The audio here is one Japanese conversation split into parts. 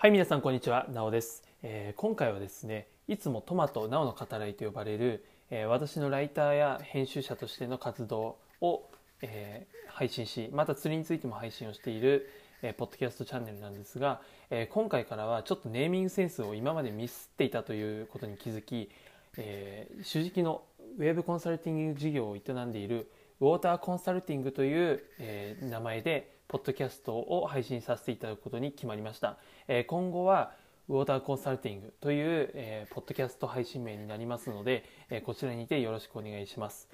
はい皆さんこんにちは。なおです、えー、今回はですねいつもトマトなおの語らいと呼ばれる、えー、私のライターや編集者としての活動を、えー、配信しまた釣りについても配信をしている、えポッドキャストチャンネルなんですが、え今回からはちょっとネーミングセンスを今までミスっていたということに気づき、えー主軸のウェブコンサルティング事業を営んでいるウォーターコンサルティングという、え名前でポッドキャストを配信させていただくことに決まりました。え今後はウォーターコンサルティングという、えー、ポッドキャスト配信名になりますので、えー、こちらにてよろしくお願いします。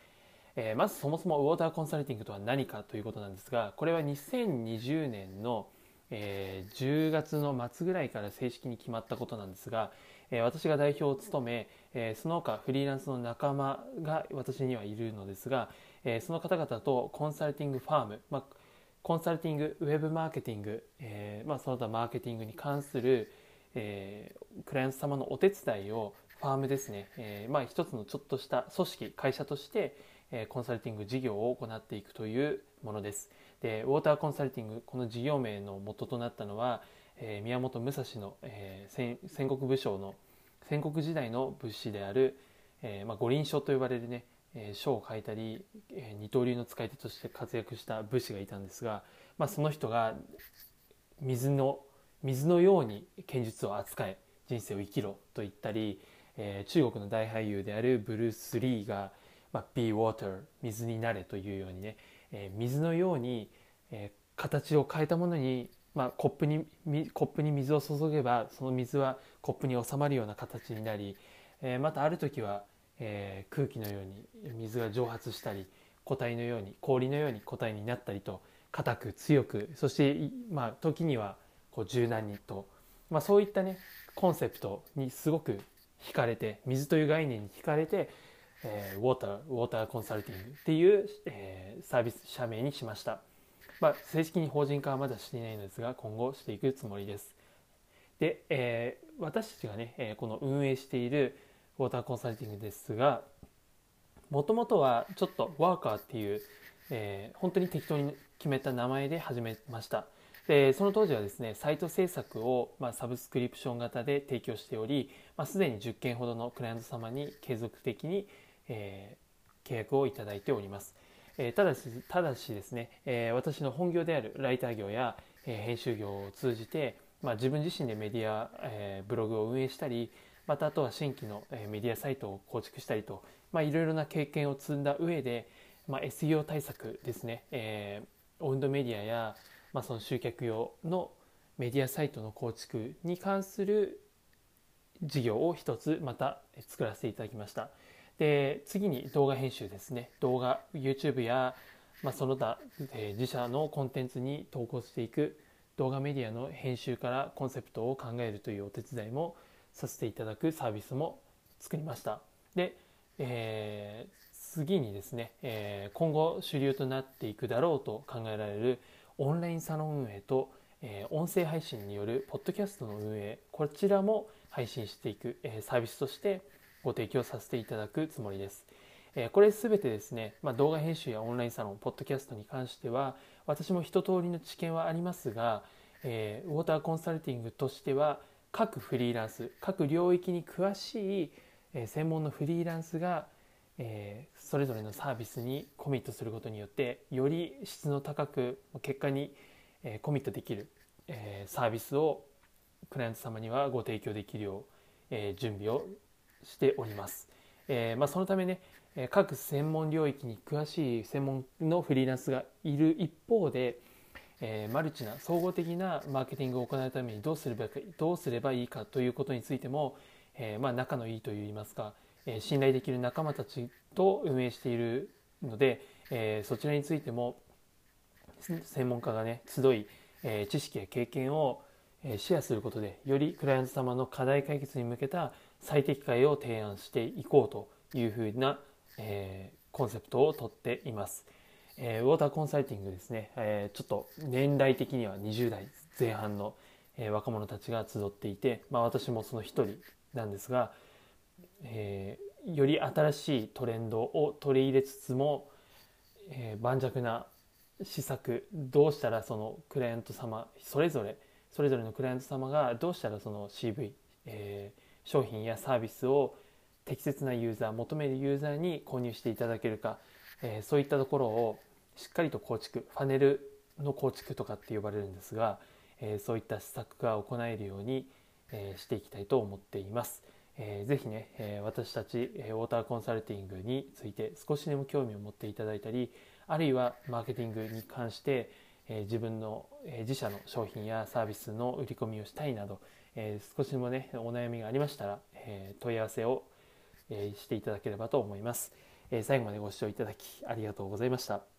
えー、まずそもそもウォーターコンサルティングとは何かということなんですが、これは2020年の、えー、10月の末ぐらいから正式に決まったことなんですが、えー、私が代表を務め、えー、その他フリーランスの仲間が私にはいるのですが、えー、その方々とコンサルティングファーム、まあコンサルティング、ウェブマーケティング、えーまあ、その他マーケティングに関する、えー、クライアント様のお手伝いをファームですね、えーまあ、一つのちょっとした組織、会社として、え、コンサルティング事業を行っていくというものです。で、ウォーターコンサルティング、この事業名の元となったのは、え、宮本武蔵の、え、戦国武将の戦国時代の武士である、えまあ、五輪書と呼ばれるね、えー、書を書いたり、二刀流の使い手として活躍した武士がいたんですが、まあ、その人が水の水のように剣術を扱え人生を生きろと言ったり、えー、中国の大俳優であるブルース・リーが、まあ、Be Water 水になれというようにね、えー、水のように、えー、形を変えたものに、まあ、コップにコップに水を注げばその水はコップに収まるような形になり、えー、またある時はえー、空気のように水が蒸発したり固体のように氷のように固体になったりと硬く強くそして、まあ、時にはこう柔軟にと、まあ、そういったねコンセプトにすごく惹かれて水という概念に惹かれて、えー、ウォーターウォーターコンサルティングっていう、えー、サービス社名にしました、まあ、正式に法人化はまだしていないのですが今後していくつもりです。で、えー、私たちがね、えこの運営しているウォーターコンサルティングですがもともとはちょっとワーカーっていう、えー、本当に適当に決めた名前で始めました。でその当時はですねサイト制作を、まあ、サブスクリプション型で提供しており、まあ、すでに10件ほどのクライアント様に継続的に、えー、契約をいただいております、えー、ただしただしですね、えー、私の本業であるライター業や、えー、編集業を通じて、まあ、自分自身でメディア、えー、ブログを運営したりまたあとは新規のメディアサイトを構築したりと、まあ、いろいろな経験を積んだ上で、まあ、SEO 対策ですね、えー、オウンドメディアや、まあ、その集客用のメディアサイトの構築に関する事業を一つまた作らせていただきました。で次に動画編集ですね動画 YouTube や、まあ、その他、えー、自社のコンテンツに投稿していく動画メディアの編集からコンセプトを考えるというお手伝いもさせていただくサービスも作りました。で、えー、次にですね、えー、今後主流となっていくだろうと考えられるオンラインサロン運営と、えー、音声配信によるポッドキャストの運営こちらも配信していく、えサービスとしてご提供させていただくつもりです。えこれ全てですね、まあ、動画編集やオンラインサロンポッドキャストに関しては私も一通りの知見はありますが、えウォーターコンサルティングとしては各フリーランス各領域に詳しい、え専門のフリーランスが、えそれぞれのサービスにコミットすることによってより質の高く結果に、えコミットできる、えサービスをクライアント様にはご提供できるよう、え準備をしております。えま、そのためね各専門領域に詳しい専門のフリーランスがいる一方で、えー、マルチな総合的なマーケティングを行うためにどうすればどうすればいいかということについても、えー、まあ、仲のいいといいますか、えー、信頼できる仲間たちと運営しているので、えそちらについても専門家がね集い、え知識や経験をシェアすることでよりクライアント様の課題解決に向けた最適解を提案していこうというふうな、えコンセプトをとっています。えー、ウォーターコンサルティングですね、えー、ちょっと年代的には20代前半の、えー、若者たちが集っていて、まあ、私もその一人なんですが、えー、より新しいトレンドを取り入れつつも、えー、盤石な施策どうしたらそのクライアント様それぞれそれぞれのクライアント様がどうしたらその CV、えー、商品やサービスを適切なユーザー求めるユーザーに購入していただけるか、えー、そういったところをしっかりと構築ファネルの構築とかって呼ばれるんですが、えー、そういった施策が行えるように、えー、していきたいと思っています。えー、ぜひね、え、私たち、え、ウォーターコンサルティングについて少しでも興味を持っていただいたりあるいはマーケティングに関して、え、自分の、え、自社の商品やサービスの売り込みをしたいなど、え、少しでもねお悩みがありましたら、え、問い合わせを、え、していただければと思います、え、最後までご視聴いただきありがとうございました。